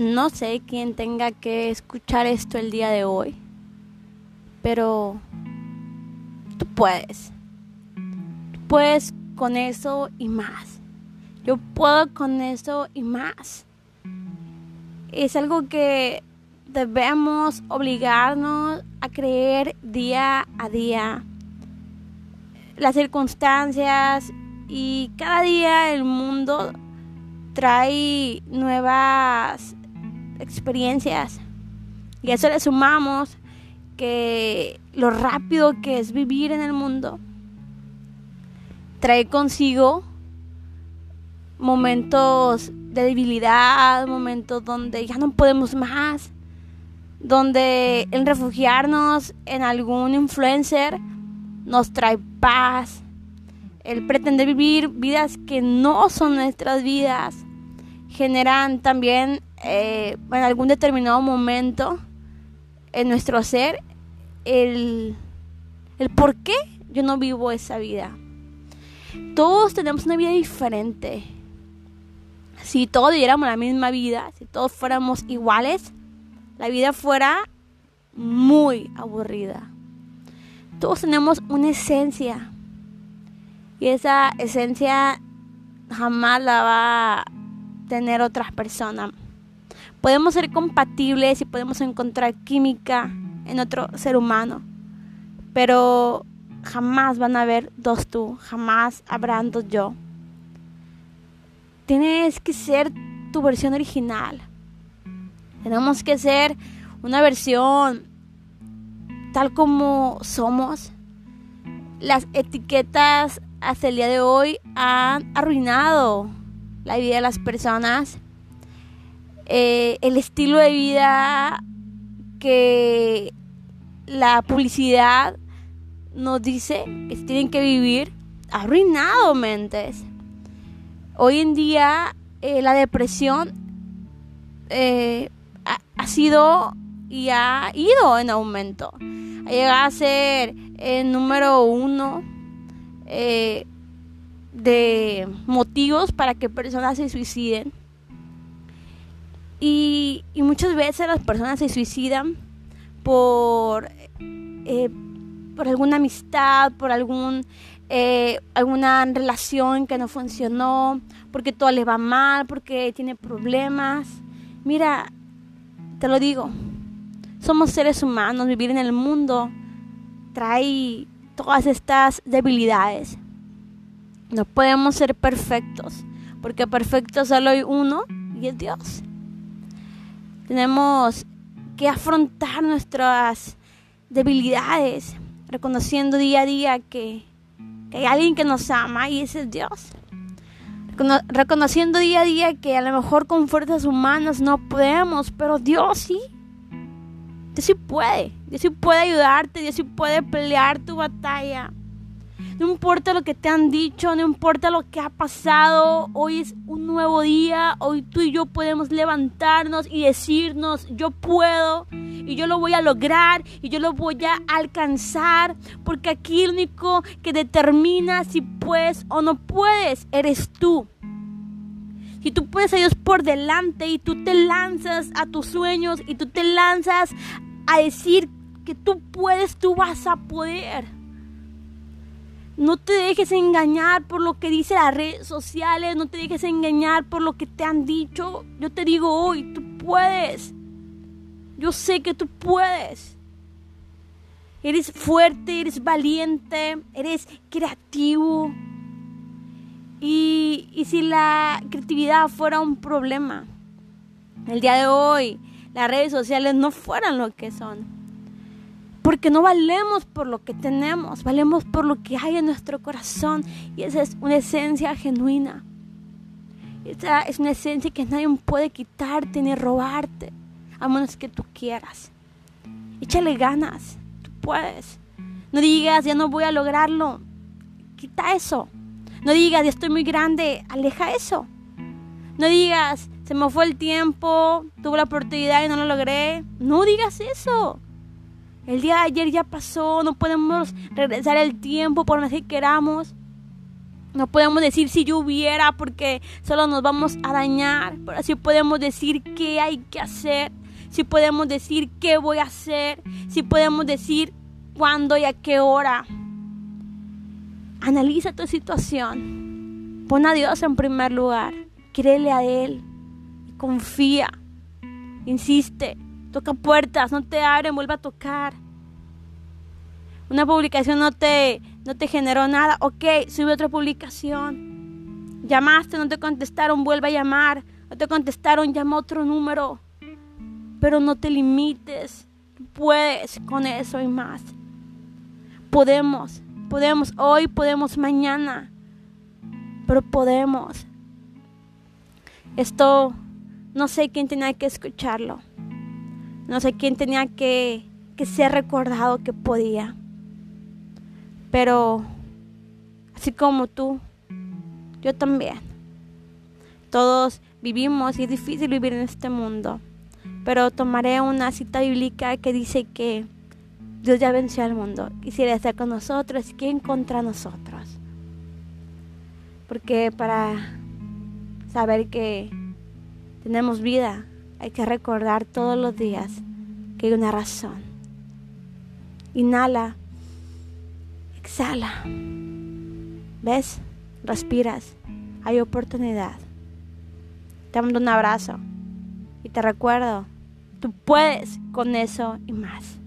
No sé quién tenga que escuchar esto el día de hoy, pero tú puedes. Tú puedes con eso y más. Yo puedo con eso y más. Es algo que debemos obligarnos a creer día a día. Las circunstancias y cada día el mundo trae nuevas experiencias. Y a eso le sumamos que lo rápido que es vivir en el mundo trae consigo momentos de debilidad, momentos donde ya no podemos más, donde el refugiarnos en algún influencer nos trae paz, el pretender vivir vidas que no son nuestras vidas generan también eh, en algún determinado momento en nuestro ser el, el por qué yo no vivo esa vida. Todos tenemos una vida diferente. Si todos viviéramos la misma vida, si todos fuéramos iguales, la vida fuera muy aburrida. Todos tenemos una esencia. Y esa esencia jamás la va a tener otras personas. Podemos ser compatibles y podemos encontrar química en otro ser humano. Pero jamás van a haber dos tú, jamás habrán dos yo. Tienes que ser tu versión original. Tenemos que ser una versión tal como somos. Las etiquetas hasta el día de hoy han arruinado la vida de las personas. Eh, el estilo de vida que la publicidad nos dice que tienen que vivir arruinado mentes. Hoy en día eh, la depresión eh, ha, sido y ha ido en aumento. Ha llegado a ser el número uno de motivos para que personas se suiciden. Y, muchas veces las personas se suicidan por, eh, por alguna amistad, por algún, alguna relación que no funcionó, porque todo le va mal, porque tiene problemas. Mira, te lo digo, somos seres humanos, vivir en el mundo trae todas estas debilidades. No podemos ser perfectos, porque perfecto solo hay uno y es Dios. Tenemos que afrontar nuestras debilidades, reconociendo día a día que, que hay alguien que nos ama y ese es Dios reconociendo día a día que a lo mejor con fuerzas humanas no podemos, pero Dios sí. Dios sí puede. Dios sí puede ayudarte. Dios sí puede pelear tu batalla. No importa lo que te han dicho, no importa lo que ha pasado, hoy es un nuevo día, hoy tú y yo podemos levantarnos y decirnos, yo puedo y yo lo voy a lograr y yo lo voy a alcanzar, porque aquí el único que determina si puedes o no puedes eres tú. Si tú puedes a Dios por delante y tú te lanzas a tus sueños y tú te lanzas a decir que tú puedes, tú vas a poder. No te dejes engañar por lo que dice las redes sociales, no te dejes engañar por lo que te han dicho. Yo te digo hoy, tú puedes. Yo sé que tú puedes. Eres fuerte, eres valiente, eres creativo. Y, y si la creatividad fuera un problema, el día de hoy las redes sociales no fueran lo que son porque no valemos por lo que tenemos, valemos por lo que hay en nuestro corazón. Y esa es una esencia genuina. Esa es una esencia que nadie puede quitarte ni robarte, a menos que tú quieras. Échale ganas, tú puedes. No digas, ya no voy a lograrlo. Quita eso. No digas, ya estoy muy grande, aleja eso. No digas, se me fue el tiempo, tuve la oportunidad y no lo logré. No digas eso. El día de ayer ya pasó, no podemos regresar el tiempo por más que queramos. No podemos decir si yo hubiera porque solo nos vamos a dañar, pero sí podemos decir qué hay que hacer, si podemos decir qué voy a hacer, si podemos decir cuándo y a qué hora. Analiza tu situación. Pon a Dios en primer lugar. Créele a Él. Confía. Insiste. Toca puertas. No te abren. Vuelve a tocar. Una publicación no te, no te generó nada. Ok, sube otra publicación. Llamaste, no te contestaron. Vuelve a llamar. No te contestaron. Llama otro número. Pero no te limites. Puedes con eso y más. Podemos Podemos hoy, podemos mañana, pero podemos. Esto no sé quién tenía que escucharlo. No sé quién tenía que, que ser recordado que podía. Pero así como tú, yo también. Todos vivimos y es difícil vivir en este mundo. Pero tomaré una cita bíblica que dice que Dios ya venció al mundo. Quisiera estar con nosotros. ¿Quién contra nosotros? Porque para saber que tenemos vida, hay que recordar todos los días que hay una razón. Inhala, exhala. ¿Ves? Respiras. Hay oportunidad. Te mando un abrazo. Y te recuerdo, tú puedes con eso y más.